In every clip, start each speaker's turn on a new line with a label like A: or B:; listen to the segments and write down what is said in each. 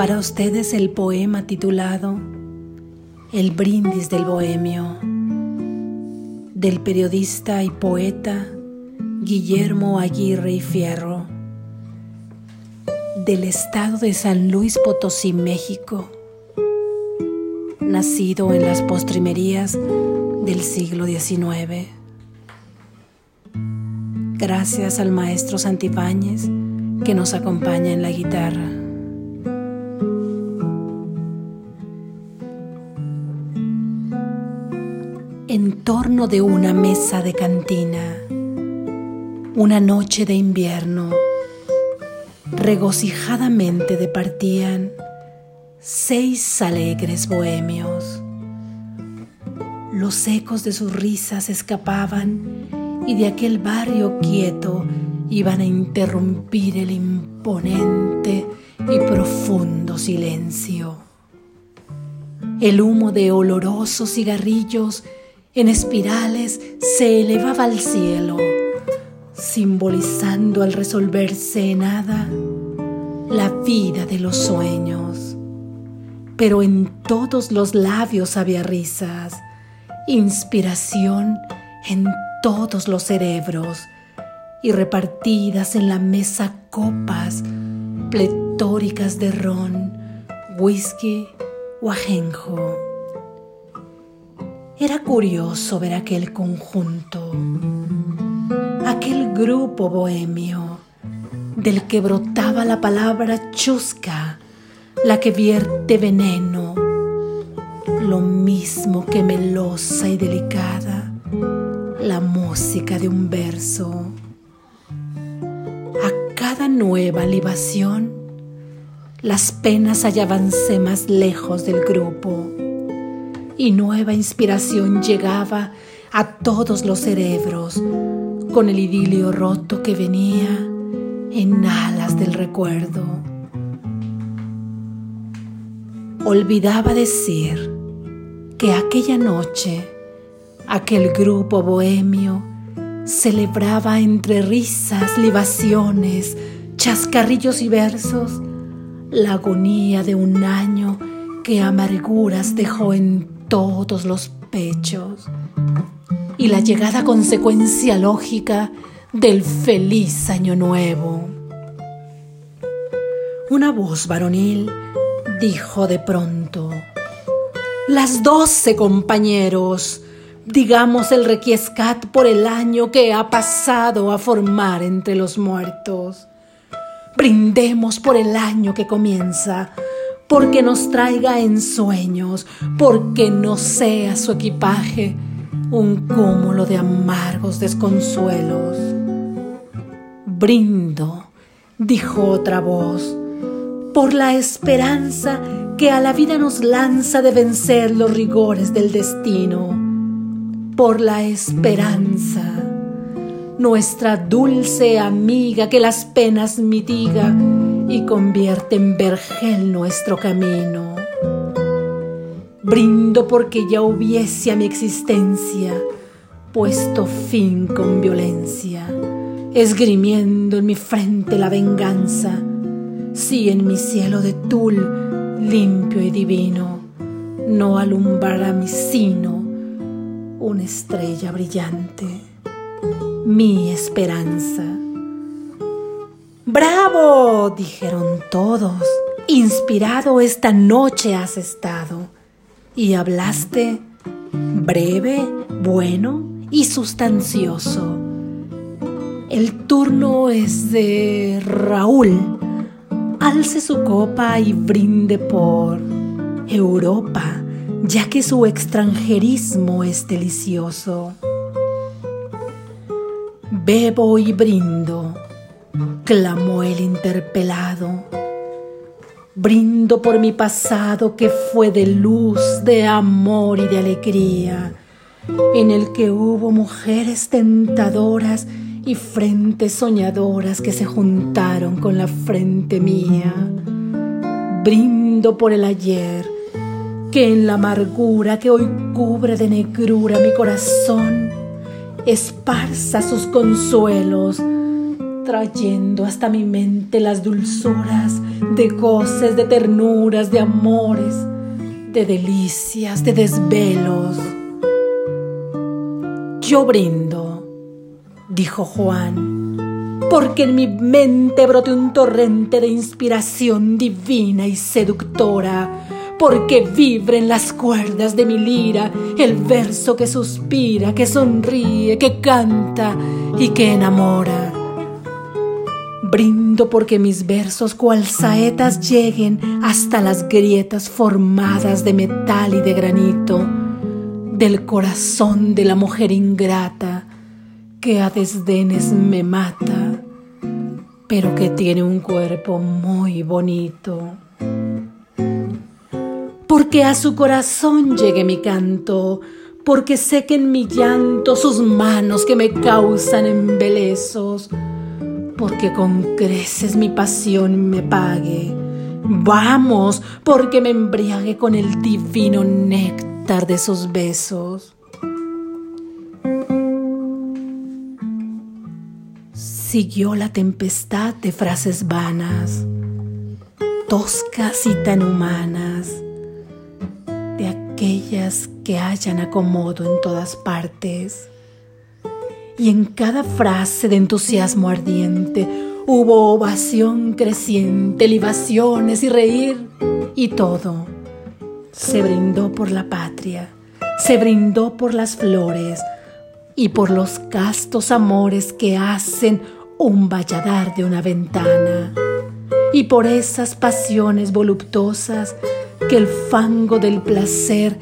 A: Para ustedes el poema titulado El brindis del bohemio del periodista y poeta Guillermo Aguirre y Fierro del estado de San Luis Potosí, México, nacido en las postrimerías del siglo XIX. Gracias al maestro Santibáñez que nos acompaña en la guitarra. En torno de una mesa de cantina, una noche de invierno, regocijadamente departían seis alegres bohemios. Los ecos de sus risas escapaban y de aquel barrio quieto iban a interrumpir el imponente y profundo silencio. El humo de olorosos cigarrillos en espirales se elevaba al cielo, simbolizando al resolverse en nada la vida de los sueños. Pero en todos los labios había risas, inspiración en todos los cerebros y repartidas en la mesa copas pletóricas de ron, whisky o ajenjo. Era curioso ver aquel conjunto, aquel grupo bohemio del que brotaba la palabra chusca, la que vierte veneno, lo mismo que melosa y delicada, la música de un verso. A cada nueva libación, las penas hallábanse más lejos del grupo y nueva inspiración llegaba a todos los cerebros con el idilio roto que venía en alas del recuerdo. Olvidaba decir que aquella noche aquel grupo bohemio celebraba entre risas, libaciones, chascarrillos y versos la agonía de un año que amarguras dejó en todos los pechos y la llegada consecuencia lógica del feliz año nuevo. Una voz varonil dijo de pronto, las doce compañeros, digamos el requiescat por el año que ha pasado a formar entre los muertos. Brindemos por el año que comienza, porque nos traiga en sueños, porque no sea su equipaje un cúmulo de amargos desconsuelos. Brindo, dijo otra voz, por la esperanza que a la vida nos lanza de vencer los rigores del destino, por la esperanza, nuestra dulce amiga que las penas mitiga y convierte en vergel nuestro camino. Brindo porque ya hubiese a mi existencia puesto fin con violencia, esgrimiendo en mi frente la venganza, si en mi cielo de tul limpio y divino no alumbrara mi sino una estrella brillante, mi esperanza. ¡Bravo! dijeron todos. Inspirado esta noche has estado y hablaste breve, bueno y sustancioso. El turno es de Raúl. Alce su copa y brinde por Europa, ya que su extranjerismo es delicioso. Bebo y brindo clamó el interpelado. Brindo por mi pasado que fue de luz, de amor y de alegría, en el que hubo mujeres tentadoras y frentes soñadoras que se juntaron con la frente mía. Brindo por el ayer, que en la amargura que hoy cubre de negrura mi corazón, esparza sus consuelos trayendo hasta mi mente las dulzuras de goces, de ternuras, de amores, de delicias, de desvelos. Yo brindo, dijo Juan, porque en mi mente brote un torrente de inspiración divina y seductora porque vibren las cuerdas de mi lira el verso que suspira, que sonríe, que canta y que enamora. Brindo porque mis versos cual saetas lleguen hasta las grietas formadas de metal y de granito del corazón de la mujer ingrata que a desdenes me mata, pero que tiene un cuerpo muy bonito. Porque a su corazón llegue mi canto, porque sé que en mi llanto sus manos que me causan embelezos, porque con creces mi pasión me pague. Vamos, porque me embriague con el divino néctar de sus besos. Siguió la tempestad de frases vanas, toscas y tan humanas aquellas que hayan acomodo en todas partes. Y en cada frase de entusiasmo ardiente hubo ovación creciente, libaciones y reír y todo. Se brindó por la patria, se brindó por las flores y por los castos amores que hacen un valladar de una ventana y por esas pasiones voluptuosas que el fango del placer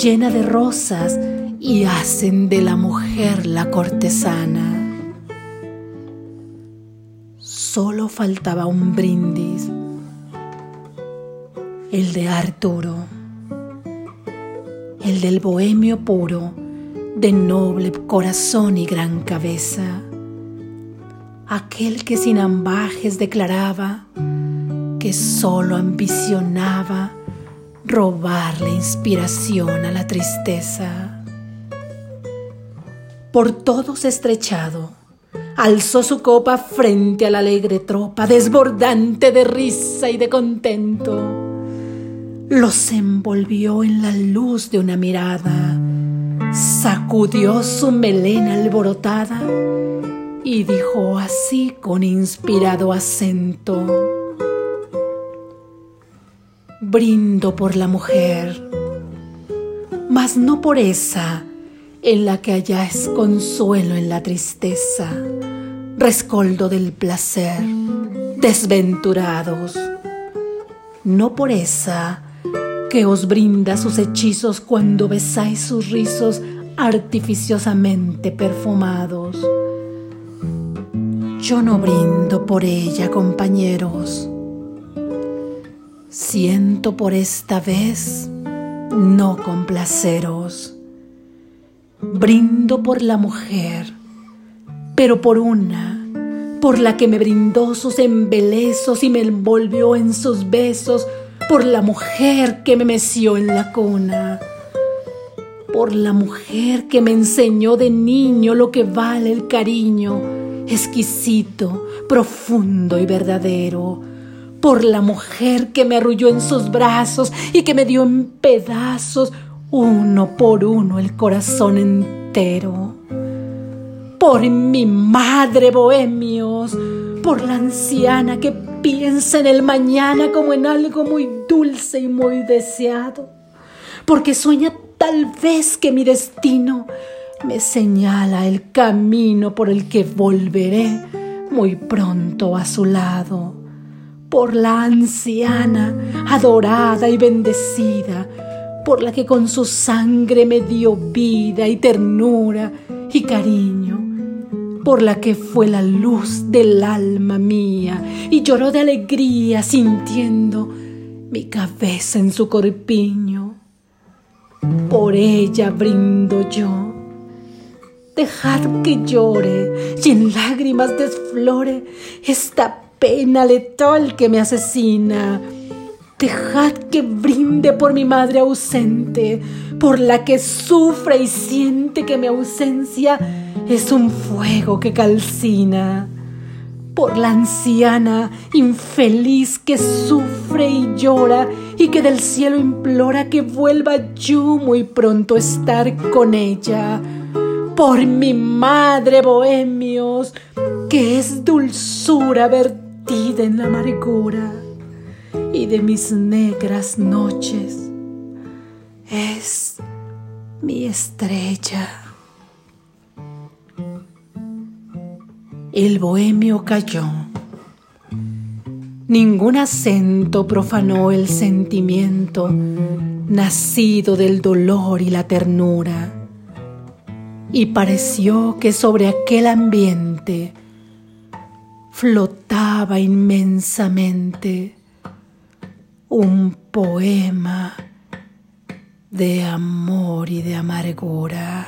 A: llena de rosas y hacen de la mujer la cortesana. Solo faltaba un brindis, el de Arturo, el del bohemio puro, de noble corazón y gran cabeza, aquel que sin ambajes declaraba que solo ambicionaba robar la inspiración a la tristeza. Por todos estrechado, alzó su copa frente a la alegre tropa, desbordante de risa y de contento. Los envolvió en la luz de una mirada, sacudió su melena alborotada y dijo así con inspirado acento brindo por la mujer, mas no por esa en la que halláis consuelo en la tristeza, rescoldo del placer, desventurados, no por esa que os brinda sus hechizos cuando besáis sus rizos artificiosamente perfumados. Yo no brindo por ella, compañeros Siento por esta vez no complaceros. Brindo por la mujer, pero por una, por la que me brindó sus embelezos y me envolvió en sus besos, por la mujer que me meció en la cuna, por la mujer que me enseñó de niño lo que vale el cariño, exquisito, profundo y verdadero por la mujer que me arrulló en sus brazos y que me dio en pedazos uno por uno el corazón entero. Por mi madre, bohemios, por la anciana que piensa en el mañana como en algo muy dulce y muy deseado, porque sueña tal vez que mi destino me señala el camino por el que volveré muy pronto a su lado por la anciana, adorada y bendecida, por la que con su sangre me dio vida y ternura y cariño, por la que fue la luz del alma mía y lloró de alegría sintiendo mi cabeza en su corpiño. Por ella brindo yo. Dejad que llore y en lágrimas desflore esta pena letal que me asesina. Dejad que brinde por mi madre ausente, por la que sufre y siente que mi ausencia es un fuego que calcina. por la anciana infeliz que sufre y llora y que del cielo implora que vuelva yo muy pronto a estar con ella. Por mi madre, bohemios, que es dulzura vertida en la amargura y de mis negras noches es mi estrella. El bohemio cayó. Ningún acento profanó el sentimiento nacido del dolor y la ternura. Y pareció que sobre aquel ambiente flotaba inmensamente un poema de amor y de amargura.